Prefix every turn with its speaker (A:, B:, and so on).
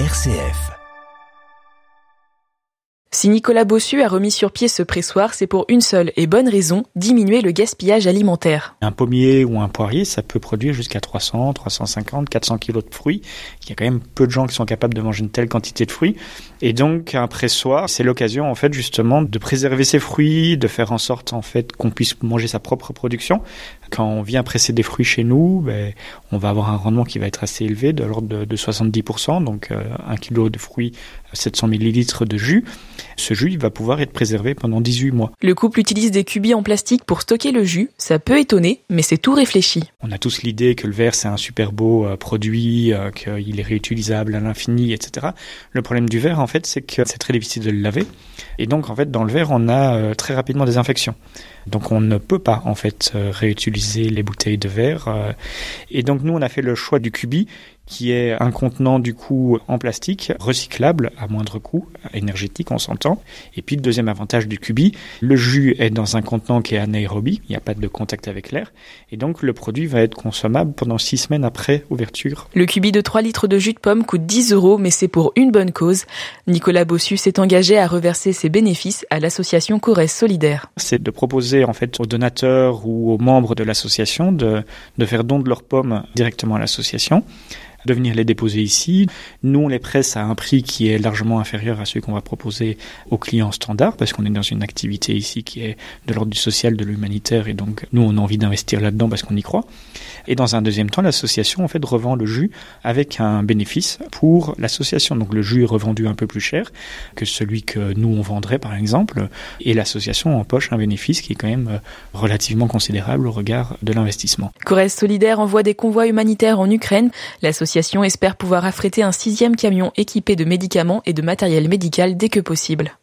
A: RCF.
B: Si Nicolas Bossu a remis sur pied ce pressoir, c'est pour une seule et bonne raison, diminuer le gaspillage alimentaire.
C: Un pommier ou un poirier, ça peut produire jusqu'à 300, 350, 400 kilos de fruits. Il y a quand même peu de gens qui sont capables de manger une telle quantité de fruits. Et donc, un pressoir, c'est l'occasion, en fait, justement, de préserver ces fruits, de faire en sorte, en fait, qu'on puisse manger sa propre production. Quand on vient presser des fruits chez nous, ben, on va avoir un rendement qui va être assez élevé, de l'ordre de, 70%, donc euh, un kilo de fruits, 700 millilitres de jus. Ce jus, il va pouvoir être préservé pendant 18 mois.
B: Le couple utilise des cubis en plastique pour stocker le jus. Ça peut étonner, mais c'est tout réfléchi.
C: On a tous l'idée que le verre, c'est un super beau euh, produit, euh, qu'il est réutilisable à l'infini, etc. Le problème du verre, en fait, c'est que c'est très difficile de le laver. Et donc, en fait, dans le verre, on a euh, très rapidement des infections. Donc, on ne peut pas, en fait, réutiliser les bouteilles de verre. Et donc, nous, on a fait le choix du cubi, qui est un contenant du coup en plastique, recyclable à moindre coût, énergétique on s'entend. Et puis le deuxième avantage du cubi, le jus est dans un contenant qui est anaérobie, il n'y a pas de contact avec l'air, et donc le produit va être consommable pendant six semaines après ouverture.
B: Le cubi de 3 litres de jus de pomme coûte 10 euros, mais c'est pour une bonne cause. Nicolas Bossu s'est engagé à reverser ses bénéfices à l'association Corrèze Solidaire.
C: C'est de proposer en fait aux donateurs ou aux membres de l'association de, de faire don de leurs pommes directement à l'association de venir les déposer ici. Nous, on les presse à un prix qui est largement inférieur à celui qu'on va proposer aux clients standards, parce qu'on est dans une activité ici qui est de l'ordre du social, de l'humanitaire, et donc nous, on a envie d'investir là-dedans parce qu'on y croit. Et dans un deuxième temps, l'association, en fait, revend le jus avec un bénéfice pour l'association. Donc le jus est revendu un peu plus cher que celui que nous, on vendrait, par exemple, et l'association empoche un bénéfice qui est quand même euh, relativement considérable au regard de l'investissement.
B: Corrèze Solidaire envoie des convois humanitaires en Ukraine. L'association espère pouvoir affréter un sixième camion équipé de médicaments et de matériel médical dès que possible.